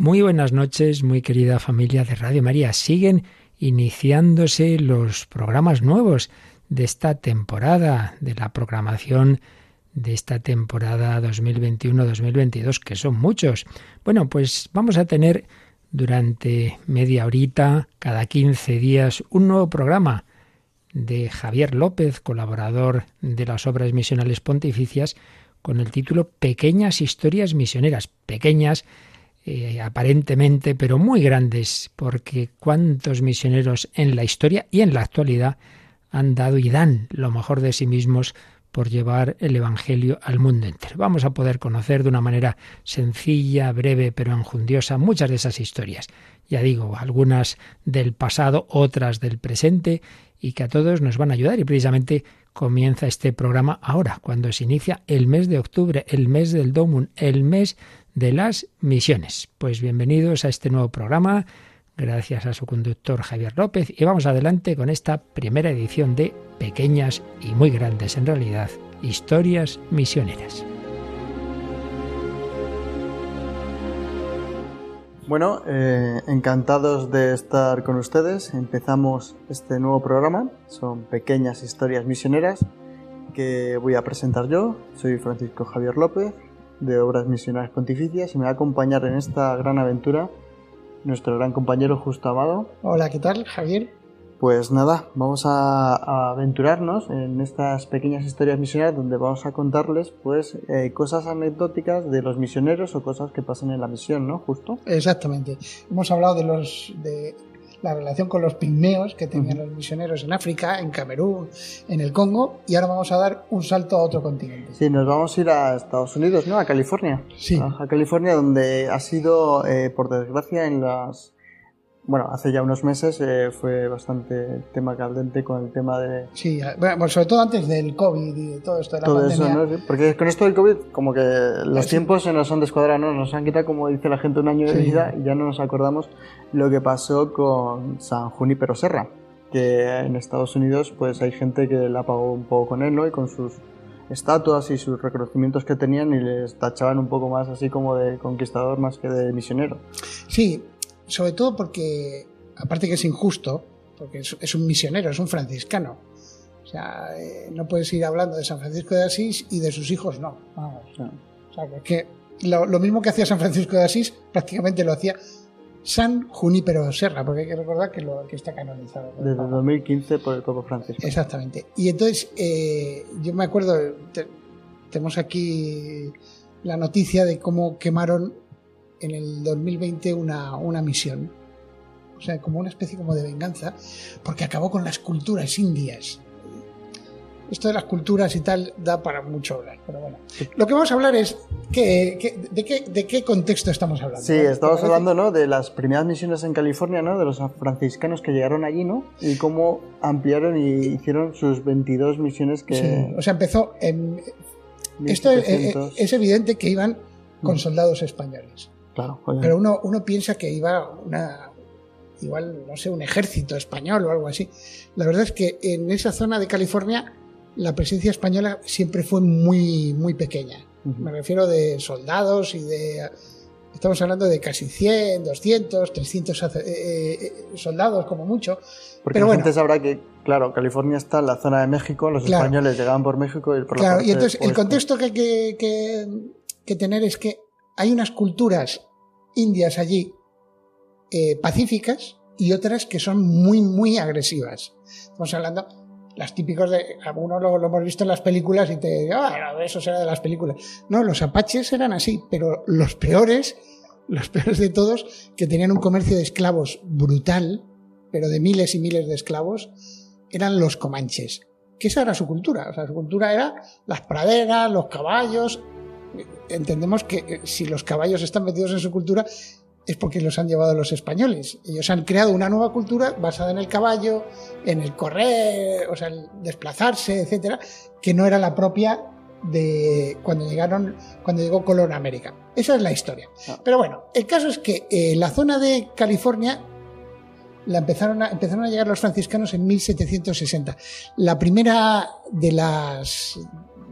Muy buenas noches, muy querida familia de Radio María. Siguen iniciándose los programas nuevos de esta temporada, de la programación de esta temporada 2021-2022, que son muchos. Bueno, pues vamos a tener durante media horita, cada 15 días, un nuevo programa de Javier López, colaborador de las obras misionales pontificias, con el título Pequeñas historias misioneras. Pequeñas eh, aparentemente, pero muy grandes, porque cuántos misioneros en la historia y en la actualidad han dado y dan lo mejor de sí mismos por llevar el Evangelio al mundo entero. Vamos a poder conocer de una manera sencilla, breve, pero enjundiosa muchas de esas historias. Ya digo, algunas del pasado, otras del presente, y que a todos nos van a ayudar. Y precisamente comienza este programa ahora, cuando se inicia el mes de octubre, el mes del Domun, el mes de las misiones. Pues bienvenidos a este nuevo programa, gracias a su conductor Javier López, y vamos adelante con esta primera edición de Pequeñas y muy grandes en realidad, historias misioneras. Bueno, eh, encantados de estar con ustedes. Empezamos este nuevo programa. Son pequeñas historias misioneras que voy a presentar yo. Soy Francisco Javier López, de Obras Misionales Pontificias y me va a acompañar en esta gran aventura nuestro gran compañero Justo Amado. Hola, ¿qué tal, Javier? Pues nada, vamos a, aventurarnos en estas pequeñas historias misioneras donde vamos a contarles pues eh, cosas anecdóticas de los misioneros o cosas que pasan en la misión, ¿no? Justo. Exactamente. Hemos hablado de los de la relación con los pigmeos que tenían los misioneros en África, en Camerún, en el Congo, y ahora vamos a dar un salto a otro continente. Sí, nos vamos a ir a Estados Unidos, ¿no? A California. Sí. A, California, donde ha sido, eh, por desgracia, en las bueno, hace ya unos meses eh, fue bastante tema caldente con el tema de... Sí, bueno, sobre todo antes del COVID y todo esto de la todo Eso, ¿no? Porque con esto del COVID, como que los tiempos se nos han descuadrado, ¿no? Nos han quitado, como dice la gente, un año de vida y ya no nos acordamos lo que pasó con San Junípero Serra, que en Estados Unidos pues hay gente que la pagó un poco con él, ¿no? Y con sus estatuas y sus reconocimientos que tenían y les tachaban un poco más así como de conquistador más que de misionero. Sí, sobre todo porque, aparte que es injusto, porque es, un misionero, es un franciscano. O sea, eh, no puedes ir hablando de San Francisco de Asís y de sus hijos no. O sea, que lo, mismo que hacía San Francisco de Asís, prácticamente lo hacía San Junípero Serra, porque hay que recordar que, lo, que está canonizado. Desde 2015 por el Papa Francisco. Exactamente. Y entonces, eh, yo me acuerdo, tenemos aquí la noticia de cómo quemaron en el 2020 una, una misión, o sea, como una especie como de venganza, porque acabó con las culturas indias. Esto de las culturas y tal da para mucho hablar, pero bueno. Lo que vamos a hablar es que, de, qué, de, qué, contexto estamos hablando. Sí, estamos hablando ¿no? de las primeras misiones en California, ¿no? de los franciscanos que llegaron allí, ¿no? y cómo ampliaron y hicieron sus 22 misiones que... Sí, o sea, empezó en... Esto es, es, evidente que iban con mm. soldados españoles. Pero uno, uno piensa que iba una, igual, no sé, un ejército español o algo así. La verdad es que en esa zona de California la presencia española siempre fue muy, muy pequeña. Me refiero de soldados y de... Estamos hablando de casi 100, 200, 300 soldados como mucho. Porque Pero la gente sabrá que, claro, California está en la zona de México, los españoles llegaban por México y por Claro, y entonces el contexto que hay que, que tener es que hay unas culturas indias allí eh, pacíficas y otras que son muy, muy agresivas. Estamos hablando, las típicas de, algunos lo, hemos visto en las películas y te ah, eso será de las películas. No, los apaches eran así, pero los peores, los peores de todos, que tenían un comercio de esclavos brutal, pero de miles y miles de esclavos, eran los comanches. Que esa era su cultura. O sea, su cultura era las praderas, los caballos, entendemos que eh, si los caballos están metidos en su cultura es porque los han llevado los españoles. Ellos han creado una nueva cultura basada en el caballo, en el correr, o sea, el desplazarse, etcétera, que no era la propia de cuando llegaron, cuando llegó Colón a América. Esa es la historia. Ah. Pero bueno, el caso es que eh, la zona de California la empezaron a, empezaron a llegar los franciscanos en 1760. La primera de las,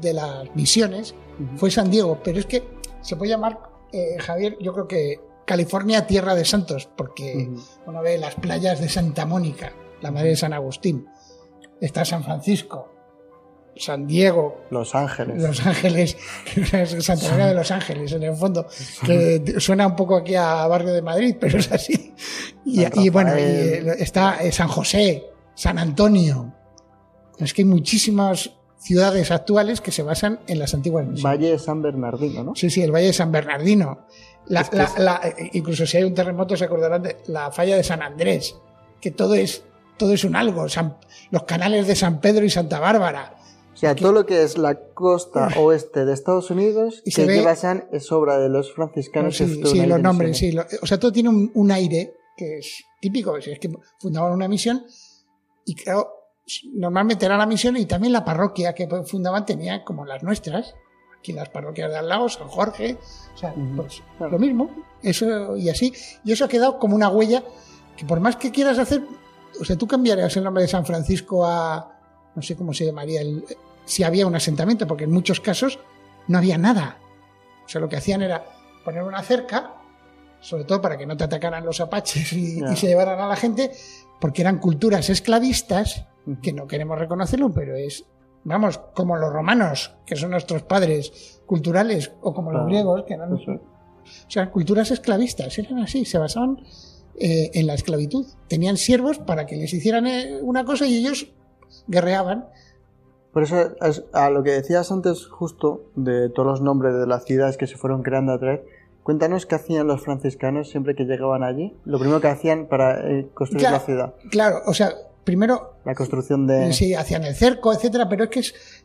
de las misiones fue San Diego, pero es que se puede llamar, eh, Javier, yo creo que California tierra de santos, porque uno ve las playas de Santa Mónica, la madre de San Agustín, está San Francisco, San Diego, Los Ángeles. Los Ángeles, Santa María de Los Ángeles, en el fondo, que suena un poco aquí a barrio de Madrid, pero es así. Y, bueno, está eh, San José, San Antonio. Es que hay muchísimas ciudades actuales que se basan en las antiguas misiones. Valle de San Bernardino, ¿no? Sí, sí, el Valle de San Bernardino. incluso si hay un terremoto se acordarán de la falla de San Andrés, que todo es, todo es un algo. los canales de San Pedro y Santa Bárbara o sea, todo lo que es la costa oeste de Estados Unidos y que basan es obra de los franciscanos. Sí, sí los nombres, sí. o sea, todo tiene un, aire que es típico. Es que fundaban una misión y claro, normalmente era la misión y también la parroquia que fundaban tenía como las nuestras. Aquí las parroquias de al lado, San Jorge, o sea, pues lo mismo. Eso y así. Y eso ha quedado como una huella que por más que quieras hacer, o sea, tú cambiarías el nombre de San Francisco a no sé cómo se llamaría, el, si había un asentamiento, porque en muchos casos no había nada. O sea, lo que hacían era poner una cerca, sobre todo para que no te atacaran los apaches y, se llevaran a la gente, porque eran culturas esclavistas, que no queremos reconocerlo, pero es, vamos, como los romanos, que son nuestros padres culturales, o como los griegos, que eran... O sea, culturas esclavistas, eran así, se basaban eh, en la esclavitud. Tenían siervos para que les hicieran eh, una cosa y ellos guerreaban. Por eso, a lo que decías antes justo de todos los nombres de las ciudades que se fueron creando a través, cuéntanos qué hacían los franciscanos siempre que llegaban allí. Lo primero que hacían para eh, construir la ciudad. Claro, o sea, primero... La construcción de... Sí, hacían el cerco, etcétera, pero es que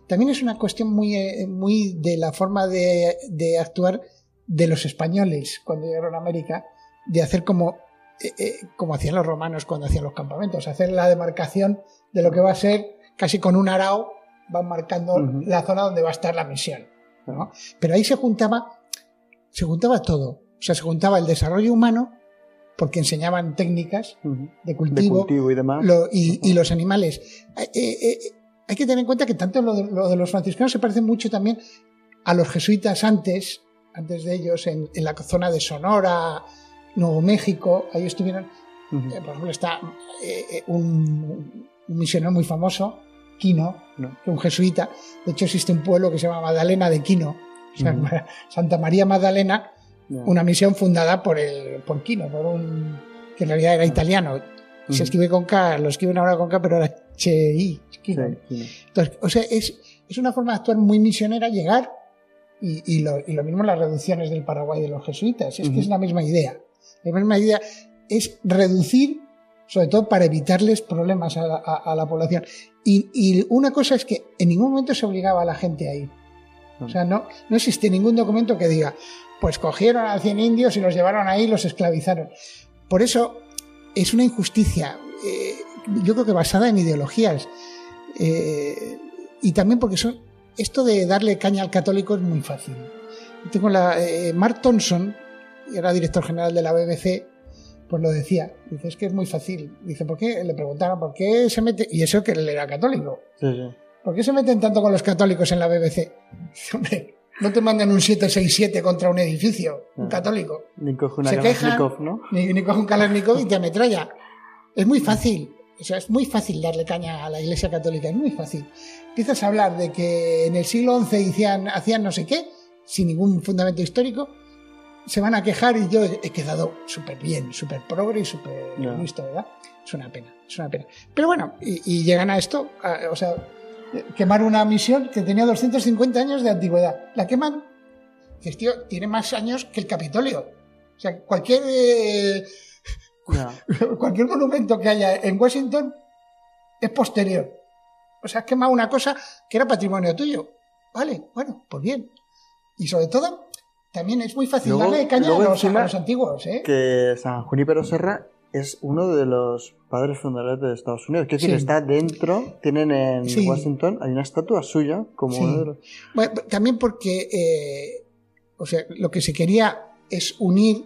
también es una cuestión muy, eh, muy de la forma de, de, actuar de los españoles cuando llegaron a América, de hacer como, eh, como hacían los romanos cuando hacían los campamentos, hacer la demarcación de lo que va a ser casi con un arao van marcando la zona donde va a estar la misión. Pero ahí se juntaba, se juntaba todo. O sea, se juntaba el desarrollo humano, porque enseñaban técnicas de, cultivo, y demás. y, los animales. Eh, eh, eh, hay que tener en cuenta que tanto lo de, los franciscanos se parece mucho también a los jesuitas antes, antes de ellos, en, la zona de Sonora, Nuevo México. Ahí estuvieron. por ejemplo, está un, un misionero muy famoso, Quino, un jesuita. De hecho, existe un pueblo que se llama Magdalena de Quino, Santa María Magdalena, una misión fundada por, el, por Quino, por un, que en realidad era italiano. Se escribe con K, lo escriben ahora con K, pero era Quino. Entonces, o sea, es, es una forma de actuar muy misionera, llegar, y, y, lo, y lo mismo las reducciones del Paraguay de los jesuitas, es que es la misma idea. La misma idea es reducir sobre todo para evitarles problemas a la, población. Y, una cosa es que en ningún momento se obligaba a la gente a ir. O sea, no, no existe ningún documento que diga, pues cogieron a 100 indios y los llevaron ahí y los esclavizaron. Por eso es una injusticia, eh, yo creo que basada en ideologías. Eh, y también porque son, esto de darle caña al católico es muy fácil. Tengo la, eh, Mark Thompson, era director general de la BBC, pues lo decía. Dice, es que es muy fácil. Dice, ¿por qué? Le preguntaron, ¿por qué se mete? Y eso que él era católico. Sí, sí. ¿Por qué se meten tanto con los católicos en la BBC? Hombre, no te mandan un 767 contra un edificio, un ah. católico. Ni coge una Kalashnikov, ¿no? Ni, coge un Kalashnikov y te ametralla. Es muy fácil. O sea, es muy fácil darle caña a la Iglesia Católica, es muy fácil. Empiezas a hablar de que en el siglo XI hacían, hacían no sé qué, sin ningún fundamento histórico, se van a quejar y yo he quedado súper bien, súper progre y súper listo, ¿verdad? Es una pena, es una pena. Pero bueno, y, llegan a esto, o sea, quemar una misión que tenía 250 años de antigüedad. La queman, que tío, tiene más años que el Capitolio. O sea, cualquier, eh, cualquier monumento que haya en Washington es posterior. O sea, has quemado una cosa que era patrimonio tuyo. Vale, bueno, pues bien. Y sobre todo, también es muy fácil darle caña a los, antiguos. ¿eh? Que San Junípero Serra es uno de los padres fundadores de Estados Unidos. Es decir, está dentro, tienen en Washington, hay una estatua suya como bueno, También porque, eh, o sea, lo que se quería es unir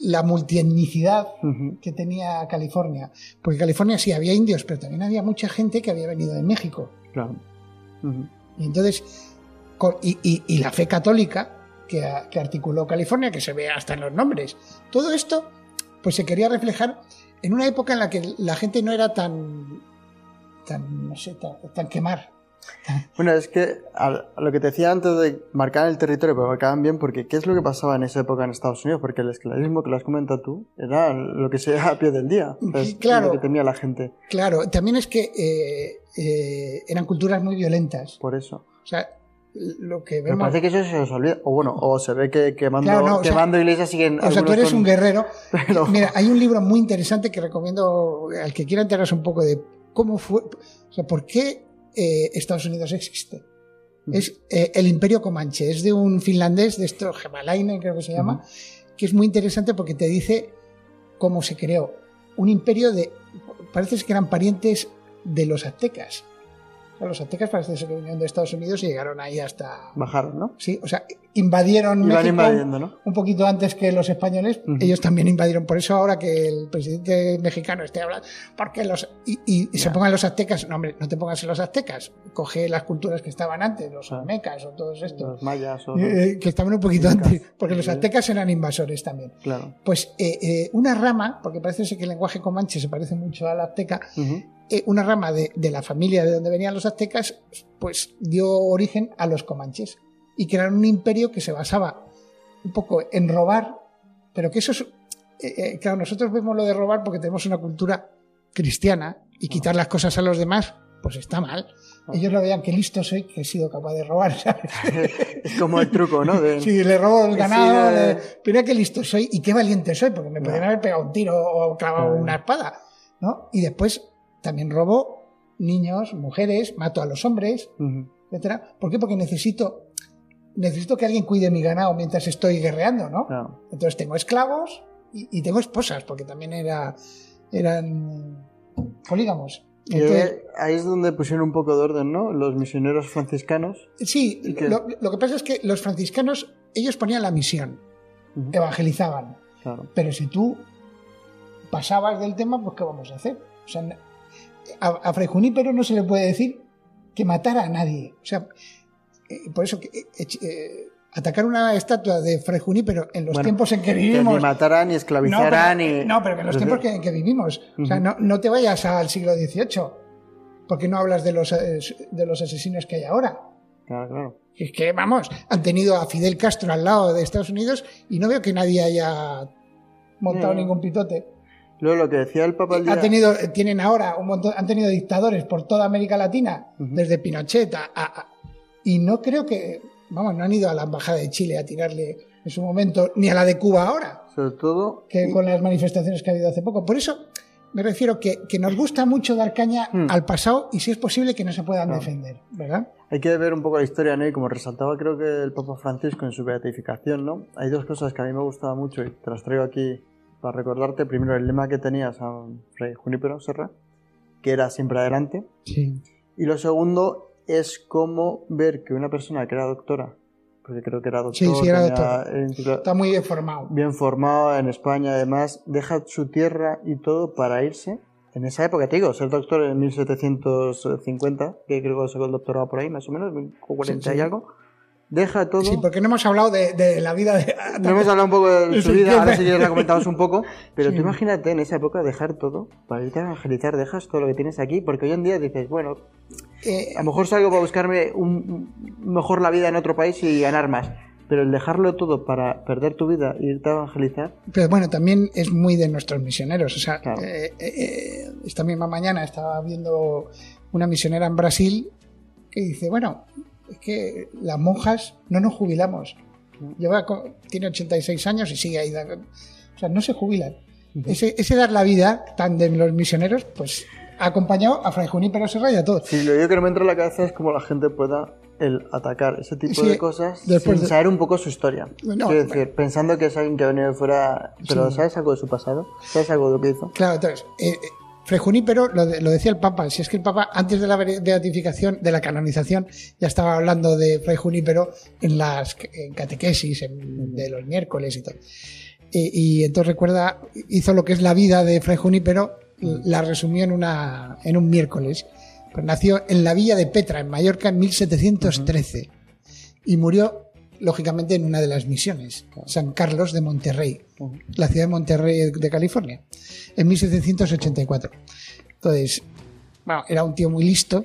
la multietnicidad que tenía California. Porque California sí había indios, pero también había mucha gente que había venido de México. Claro. Y entonces, y la fe católica que, articuló California, que se ve hasta en los nombres. Todo esto, pues se quería reflejar en una época en la que la gente no era tan, tan, no sé, tan quemar, bueno, es que a, lo que te decía antes de marcar el territorio, pero marcaban bien, porque ¿qué es lo que pasaba en esa época en Estados Unidos? Porque el esclavismo que lo has comentado tú era lo que se a pie del día. claro. Lo que temía la gente. Claro, también es que eh, eh, eran culturas muy violentas. Por eso. O sea, lo que vemos... Me parece que eso se os olvida. O bueno, o se ve que quemando, quemando iglesias siguen. O sea, tú eres un guerrero. Mira, hay un libro muy interesante que recomiendo al que quiera enterarse un poco de cómo fue. O sea, por qué eh, Estados Unidos existe. Es eh, el Imperio Comanche, es de un finlandés, de esto, Gemalainen creo que se llama, que es muy interesante porque te dice cómo se creó. Un imperio de, parece que eran parientes de los aztecas los aztecas parece ser que vinieron de Estados Unidos y llegaron ahí hasta... Bajaron, ¿no? Sí, o sea, invadieron México un poquito antes que los españoles. Ellos también invadieron. Por eso ahora que el presidente mexicano esté hablando... Porque los... Y, se pongan los aztecas... No, hombre, no te pongas en los aztecas. Coge las culturas que estaban antes, los olmecas o todos estos. Los mayas o... Eh, que estaban un poquito antes. Porque los aztecas eran invasores también. Claro. Pues eh, eh, una rama, porque parece ser que el lenguaje comanche se parece mucho al azteca, eh, una rama de, la familia de donde venían los aztecas, pues dio origen a los comanches y crearon un imperio que se basaba un poco en robar, pero que eso es, eh, eh, claro, nosotros vemos lo de robar porque tenemos una cultura cristiana y quitar las cosas a los demás, pues está mal. Ellos lo veían que listo soy, que he sido capaz de robar, es como el truco, ¿no? Sí, le robo el ganado, pero qué listo soy y qué valiente soy, porque me podrían haber pegado un tiro o clavado una espada, ¿no? Y después también robo niños, mujeres, mato a los hombres, etcétera. ¿Por qué? Porque necesito necesito que alguien cuide mi ganado mientras estoy guerreando, ¿no? Entonces tengo esclavos y, tengo esposas, porque también era, eran polígamos. ahí es donde pusieron un poco de orden, ¿no? Los misioneros franciscanos. Sí, lo, que pasa es que los franciscanos, ellos ponían la misión, evangelizaban. Pero si tú pasabas del tema, pues ¿qué vamos a hacer? O sea, a, Fray Junípero no se le puede decir que matara a nadie. O sea, eh, por eso que, eh, eh, atacar una estatua de Fray Junípero en los tiempos en que vivimos. ni matarán, ni esclavizarán, no, pero, No, pero en los tiempos en que vivimos. O sea, no, te vayas al siglo XVIII, porque no hablas de los, de los asesinos que hay ahora. Claro, claro. Es que, vamos, han tenido a Fidel Castro al lado de Estados Unidos y no veo que nadie haya montado ningún pitote. Luego lo que decía el Papa ha tenido, tienen ahora un montón, han tenido dictadores por toda América Latina, desde Pinochet a, y no creo que, vamos, no han ido a la embajada de Chile a tirarle en su momento, ni a la de Cuba ahora. Sobre todo. Que con las manifestaciones que ha habido hace poco. Por eso me refiero que, que nos gusta mucho dar caña hmm. al pasado y si es posible que no se puedan defender, ¿verdad? Hay que ver un poco la historia, ¿no? Y como resaltaba creo que el Papa Francisco en su beatificación, ¿no? Hay dos cosas que a mí me gustaba mucho y te las traigo aquí para recordarte primero el lema que tenía San Fray Junípero Serra, que era siempre adelante. Sí. Y lo segundo es cómo ver que una persona que era doctora, porque creo que era doctor, sí, sí, era doctor. está muy bien formado. Bien formado en España, además, deja su tierra y todo para irse. En esa época, te digo, ser doctor en 1750, que creo que sacó el doctorado por ahí, más o menos, 40 y algo deja todo. Sí, porque no hemos hablado de, la vida de. No hemos hablado un poco de su vida, ahora sí que la comentamos un poco. Pero tú imagínate en esa época dejar todo para irte a evangelizar, dejas todo lo que tienes aquí, porque hoy en día dices, bueno, eh, a lo mejor salgo para buscarme un, mejor la vida en otro país y ganar más. Pero el dejarlo todo para perder tu vida e irte a evangelizar. Pero bueno, también es muy de nuestros misioneros. O sea, eh, eh, esta misma mañana estaba viendo una misionera en Brasil que dice, bueno, es que las monjas no nos jubilamos. Lleva, tiene 86 años y sigue ahí. O sea, no se jubilan. Ese, ese dar la vida tan de los misioneros, pues ha acompañado a Fray Junípero Serra y a todos. Sí, lo que no me entra en la cabeza es cómo la gente pueda el atacar ese tipo de cosas sin saber un poco su historia. No, decir, pensando que es alguien que ha venido de fuera, pero ¿sabes algo de su pasado? ¿Sabes algo de lo que hizo? Claro, entonces, eh, eh Fray Junípero, lo, lo, decía el Papa, si es que el Papa antes de la beatificación, de la canonización, ya estaba hablando de Fray Junípero en las catequesis de los miércoles y todo. Y, entonces recuerda, hizo lo que es la vida de Fray Junípero, la resumió en, una, en un miércoles. Pues nació en la villa de Petra, en Mallorca, en 1713. Y murió lógicamente, en una de las misiones, San Carlos de Monterrey, la ciudad de Monterrey de California, en 1784. Entonces, bueno, era un tío muy listo,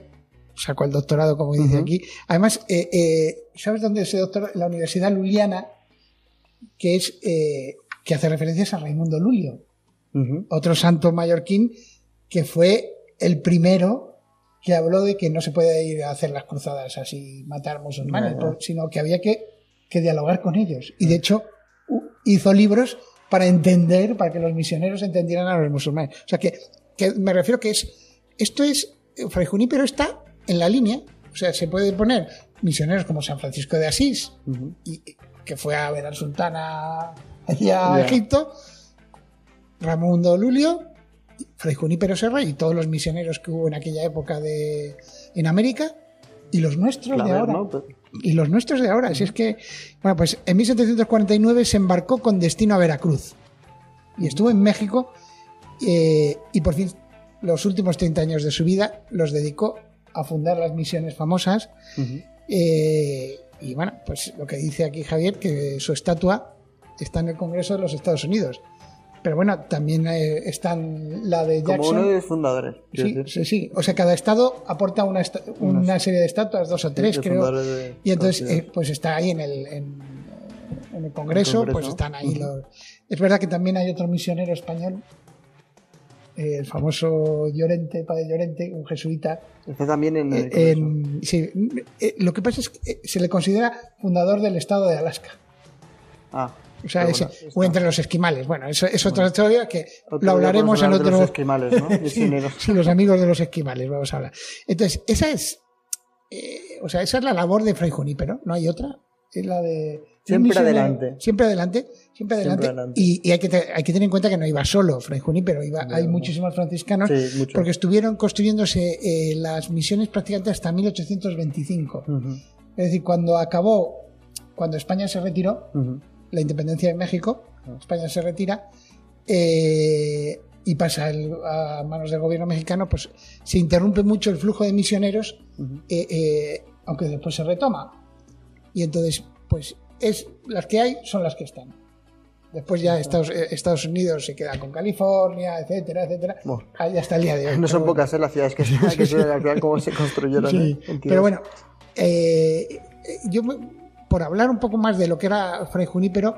sacó el doctorado, como dice aquí. Además, eh, eh, ¿sabes dónde se doctoró? La Universidad Luliana, que es eh, que hace referencias a Raimundo Lulio, otro santo mallorquín que fue el primero que habló de que no se puede ir a hacer las cruzadas así, matar musulmanes, sino que había que, que, dialogar con ellos. Y de hecho hizo libros para entender, para que los misioneros entendieran a los musulmanes. O sea que, que me refiero que es, esto es, Fray Junípero está en la línea, o sea, se puede poner misioneros como San Francisco de Asís, y, que fue a ver al sultán a, a Egipto, Ramundo Lulio, Fray Junípero Serra y todos los misioneros que hubo en aquella época de, en América, y los nuestros de ahora. Y los nuestros de ahora. Si es que, bueno, pues en 1749 se embarcó con destino a Veracruz. Y estuvo en México eh, y por fin los últimos 30 años de su vida los dedicó a fundar las misiones famosas. Eh, y bueno, pues lo que dice aquí Javier, que su estatua está en el Congreso de los Estados Unidos. Pero bueno, también eh, están la de Jackson. Como uno de los fundadores. Sí, sí, sí, O sea, cada estado aporta una, una serie de estatuas, dos o tres, creo. y entonces, eh, pues está ahí en el, en, el, Congreso, pues están ahí los. Es verdad que también hay otro misionero español eh, el famoso Llorente, padre Llorente, un jesuita. Está también en, el sí, lo que pasa es que se le considera fundador del estado de Alaska. Ah. O sea, o entre los esquimales. Bueno, eso es otra historia que lo hablaremos en otro. Los esquimales, ¿no? sí, los amigos de los esquimales, vamos a hablar. Entonces, esa es. Eh, o sea, esa es la labor de Fray Junípero, ¿no hay otra? Es la de. Siempre adelante. Siempre adelante, siempre adelante. Y, hay, que hay que tener en cuenta que no iba solo Fray Junípero, iba, hay muchísimos franciscanos, porque estuvieron construyéndose eh, las misiones prácticamente hasta 1825. Es decir, cuando acabó, cuando España se retiró, la independencia de México. España se retira eh, y pasa a manos del gobierno mexicano, pues se interrumpe mucho el flujo de misioneros, eh, eh, aunque después se retoma. Y entonces, pues es las que hay son las que están. Después ya Estados, Unidos se queda con California, etcétera, etcétera. Ahí hasta el día de hoy. No son pocas las ciudades que, que se, cómo se construyeron. Sí, pero bueno, yo por hablar un poco más de lo que era Fray Junípero,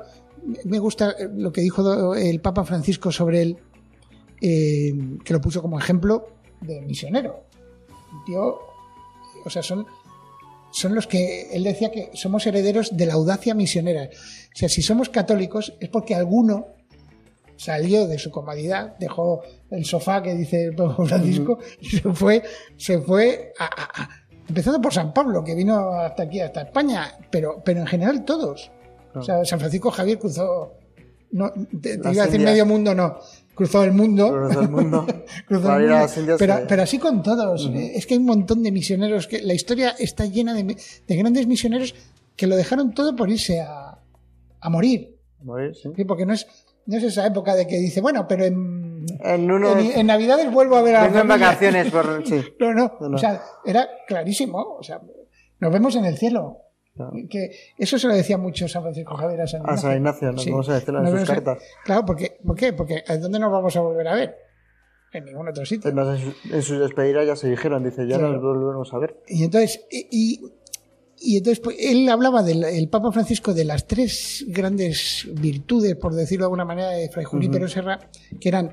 me gusta lo que dijo el Papa Francisco sobre él, eh, que lo puso como ejemplo de misionero. tío, o sea, son, son los que él decía que somos herederos de la audacia misionera. O sea, si somos católicos es porque alguno salió de su comodidad, dejó el sofá que dice el Papa Francisco y se fue, se fue a empezando por San Pablo, que vino hasta aquí, hasta España, pero, pero en general todos. O sea, San Francisco Javier cruzó, no, te, iba a decir medio mundo, no, cruzó el mundo. Cruzó el mundo. pero, así con todos. Es que hay un montón de misioneros, que la historia está llena de, de grandes misioneros que lo dejaron todo por irse a, a morir. Morir, sí. Porque no es, no es esa época de que dice, bueno, pero en, en, Navidades vuelvo a ver a Vengo en vacaciones por... Sí. no, no, o sea, era clarísimo, o sea, nos vemos en el cielo. Que eso se lo decía mucho San Francisco Javier a San Ignacio. A San Ignacio, no vamos a decirlo en sus cartas. Claro, porque, ¿por qué? Porque ¿a dónde nos vamos a volver a ver? En ningún otro sitio. en, sus despedidas ya se dijeron, dice, ya nos volvemos a ver. Y entonces, y, y entonces pues, él hablaba del el Papa Francisco de las tres grandes virtudes, por decirlo de alguna manera, de Fray Junípero Serra, que eran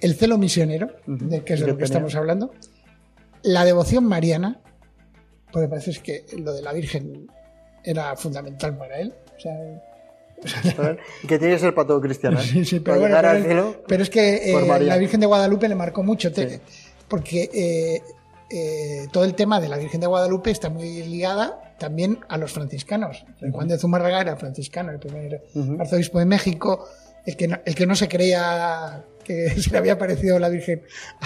el celo misionero, de que es de lo que estamos hablando, la devoción mariana, porque parece que lo de la Virgen era fundamental para él. O sea, que tiene que ser para todo cristiano. ¿eh? Sí, sí, pero, pero, es que eh, la Virgen de Guadalupe le marcó mucho, porque eh, todo el tema de la Virgen de Guadalupe está muy ligada también a los franciscanos. Juan de Zumárraga era franciscano, el primer arzobispo de México, el que, no, el que no se creía que se le había parecido la Virgen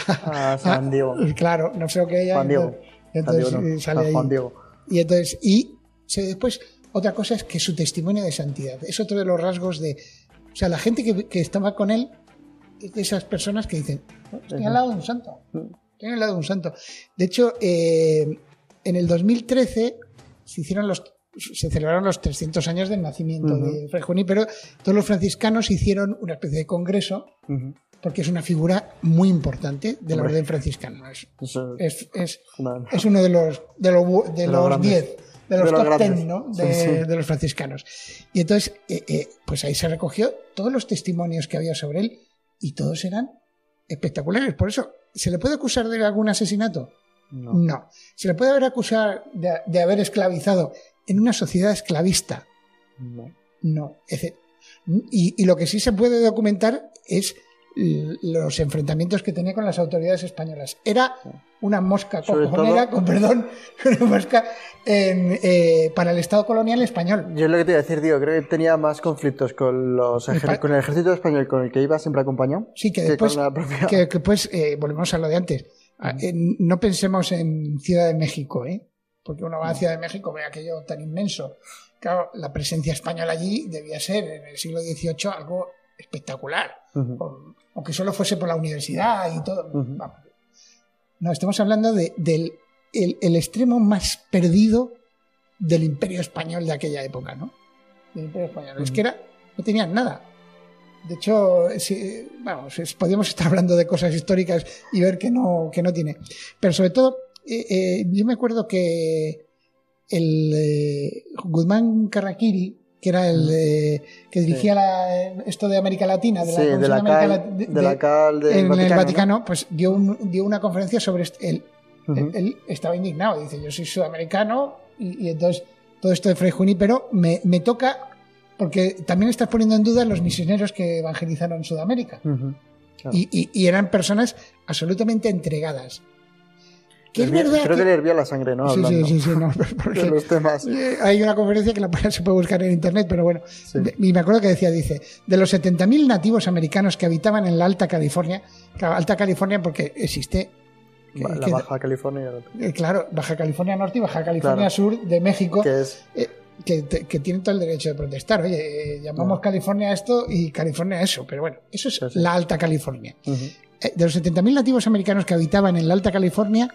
a San Diego. claro, no sé que ella. Juan Diego. Entonces sale Juan Diego. Y entonces, y después, otra cosa es que su testimonio de santidad es otro de los rasgos de. O sea, la gente que, estaba con él, esas personas que dicen, estoy al lado de un santo. Estoy al lado de un santo. De hecho, eh, en el 2013 se hicieron los se celebraron los 300 años del nacimiento de Fray Junípero. Todos los franciscanos hicieron una especie de congreso, porque es una figura muy importante de la orden franciscana. Es, es, uno de los, de los, de los 10 de los, top ten, ¿no? de, los franciscanos. Y entonces, eh, eh, pues ahí se recogió todos los testimonios que había sobre él y todos eran espectaculares. Por eso, ¿se le puede acusar de algún asesinato? No. ¿Se le puede haber acusado de, haber esclavizado en una sociedad esclavista? No. No. y, y, lo que sí se puede documentar es los enfrentamientos que tenía con las autoridades españolas. Era una mosca cojonera, con perdón, una mosca eh, para el Estado colonial español. Yo es lo que te iba a decir, digo, creo que tenía más conflictos con, los con el ejército español con el que iba siempre acompañado. Sí, que, después, que, pues, eh, volvemos a lo de antes. Ah, no pensemos en Ciudad de México, ¿eh? porque uno va a Ciudad de México, ve aquello tan inmenso. Claro, la presencia española allí debía ser en el siglo XVIII algo espectacular aunque solo fuese por la universidad y todo. No, estamos hablando del el, extremo más perdido del imperio español de aquella época, ¿no? Del imperio español. Es que era, no tenían nada. De hecho, si, vamos, podríamos estar hablando de cosas históricas y ver que no, que no tiene. Pero sobre todo, eh, eh, yo me acuerdo que el eh, Guzmán Carraquiri, que era el que dirigía esto de América Latina, de la, sí, de la, cal, de, en el Vaticano, pues dio, dio una conferencia sobre él. él, estaba indignado, dice, yo soy sudamericano y, entonces todo esto de Fray Junípero me, me toca porque también estás poniendo en duda los misioneros que evangelizaron Sudamérica. y, y, eran personas absolutamente entregadas creo que, le hervía la sangre, ¿no? Sí, sí, sí, sí, no, porque los temas. Eh, hay una conferencia que la se puede buscar en internet, pero bueno. Y me acuerdo que decía, dice, de los 70.000 nativos americanos que habitaban en la Alta California, Alta California porque existe la Baja California. Eh, claro, Baja California Norte y Baja California Sur de México. Que es. Eh, que, tienen todo el derecho de protestar. Oye, llamamos California a esto y California a eso, pero bueno, eso es la Alta California. de los 70.000 nativos americanos que habitaban en la Alta California,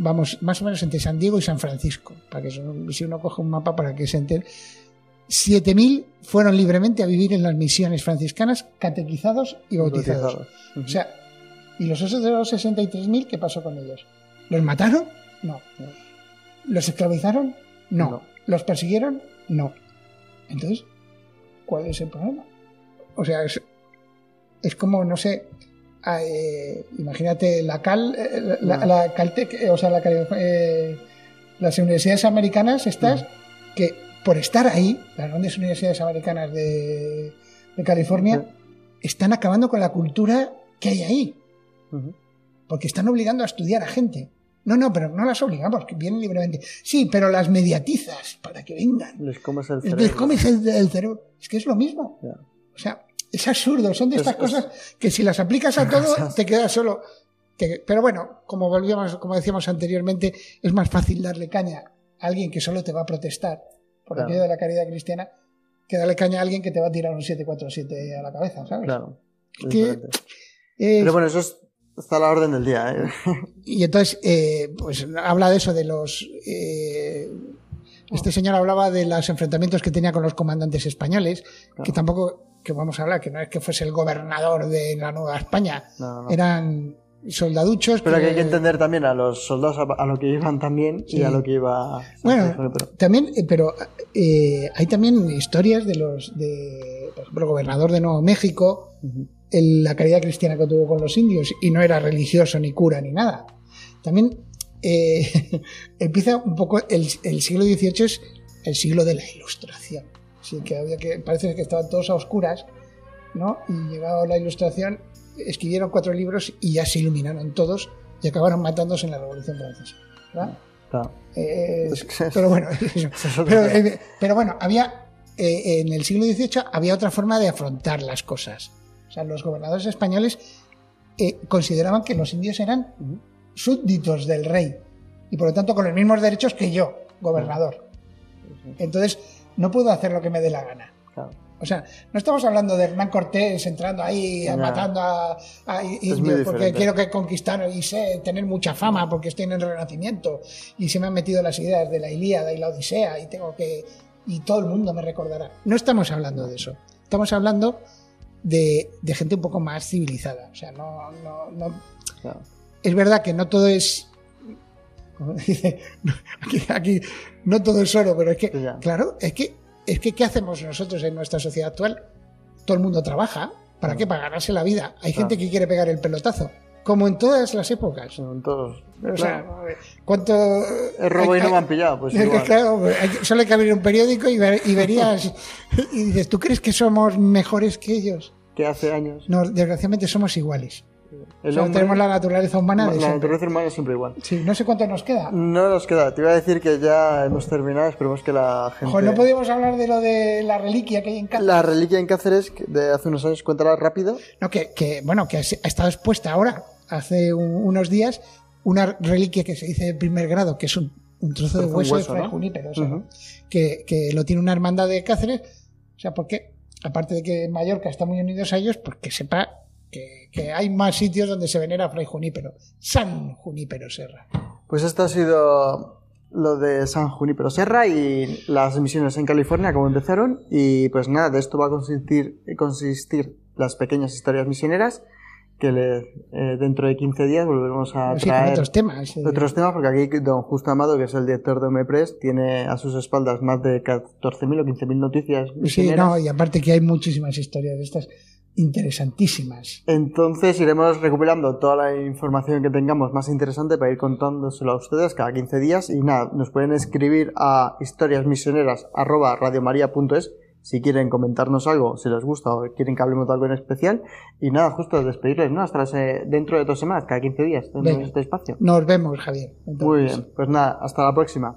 vamos, más o menos entre San Diego y San Francisco, para que si uno coge un mapa para que se entere. 7.000 fueron libremente a vivir en las misiones franciscanas, catequizados y bautizados. O sea, ¿y los otros de los 63.000 qué pasó con ellos? ¿Los mataron? No. ¿Los esclavizaron? No. ¿Los persiguieron? No. Entonces, ¿cuál es el problema? O sea, es, es como, no sé, eh, imagínate la Cal, eh, la, Caltech, eh, o sea, las universidades americanas estas, que por estar ahí, las grandes universidades americanas de, California, están acabando con la cultura que hay ahí. Porque están obligando a estudiar a gente. No, no, pero no las obligamos, que vienen libremente. Sí, pero las mediatizas para que vengan. Les comes el cerebro. Les comes el, cerebro. Es que es lo mismo. O sea, es absurdo, son de estas cosas que si las aplicas a todo te quedas solo. pero bueno, como volvíamos, como decíamos anteriormente, es más fácil darle caña a alguien que solo te va a protestar por el medio de la caridad cristiana que darle caña a alguien que te va a tirar un 747 a la cabeza, ¿sabes? Claro. pero bueno, eso está a la orden del día. ¿eh? Y entonces, eh, pues habla de eso, de los. Eh, este señor hablaba de los enfrentamientos que tenía con los comandantes españoles, que tampoco que vamos a hablar, que no es que fuese el gobernador de la Nueva España, eran soldaduchos. Pero que... hay que entender también a los soldados a, lo que iban también y a lo que iba. Bueno, también, eh, pero eh, hay también historias de los, de, por ejemplo, el gobernador de Nuevo México, la caridad cristiana que tuvo con los indios y no era religioso ni cura ni nada. También eh, empieza un poco el, el siglo XVIII es el siglo de la Ilustración Sí, que había que. Parece que estaban todos a oscuras, ¿no? Y llegado la ilustración, escribieron cuatro libros y ya se iluminaron todos y acabaron matándose en la Revolución Francesa. ¿verdad? Eh, pero bueno, eh, pero, bueno, había. Eh, en el siglo XVIII había otra forma de afrontar las cosas. O sea, los gobernadores españoles consideraban que los indios eran súbditos del rey y por lo tanto con los mismos derechos que yo, gobernador. Entonces, no puedo hacer lo que me dé la gana. O sea, no estamos hablando de Hernán Cortés entrando ahí, matando a, indios porque quiero que conquistar y sé, tener mucha fama porque estoy en el Renacimiento y se me han metido las ideas de la Ilíada y la Odisea y tengo que y todo el mundo me recordará. No estamos hablando de eso. Estamos hablando de, gente un poco más civilizada. O sea, no, no, es verdad que no todo es aquí, aquí, no todo es oro, pero es que, claro, es que, es que, ¿qué hacemos nosotros en nuestra sociedad actual? Todo el mundo trabaja. ¿Para qué? Para ganarse la vida. Hay gente que quiere pegar el pelotazo. Como en todas las épocas. En todos. O sea, ¿cuánto. El robo y no me han pillado, pues. Claro, solo hay que abrir un periódico y, y verías. y dices, ¿tú crees que somos mejores que ellos? Que hace años. No, desgraciadamente somos iguales tenemos la naturaleza humana. De la naturaleza humana es siempre igual. Sí, no sé cuánto nos queda. No nos queda. Te iba a decir que ya hemos terminado. Esperemos que la gente. Ojo, no podíamos hablar de lo de la reliquia que hay en Cáceres. La reliquia en Cáceres de hace unos años, cuéntala rápido. No, que, que bueno, que ha estado expuesta ahora, hace unos días, una reliquia que se dice de primer grado, que es un, trozo de hueso, de Fray Junípero, que, que lo tiene una hermandad de Cáceres. O sea, porque, aparte de que Mallorca está muy unidos a ellos, porque sepa que, hay más sitios donde se venera a Fray Junípero, San Junípero Serra. Pues esto ha sido lo de San Junípero Serra y las misiones en California, como empezaron. Y pues nada, de esto va a consistir, consistir las pequeñas historias misioneras que eh, dentro de 15 días volveremos a traer otros temas. Otros temas, porque aquí don Justo Amado, que es el director de Omepress, tiene a sus espaldas más de 14.000 o 15.000 noticias. Sí, no, y aparte que hay muchísimas historias de estas interesantísimas. Entonces iremos recopilando toda la información que tengamos más interesante para ir contándoselo a ustedes cada 15 días y nada, nos pueden escribir a historiasmisioneras@radiomaria.es si quieren comentarnos algo, si les gusta o quieren que hablemos de algo en especial y nada, justo despedirles, ¿no? Hasta dentro de dos semanas, cada 15 días, dentro de este espacio. Nos vemos, Javier. Muy bien, pues nada, hasta la próxima.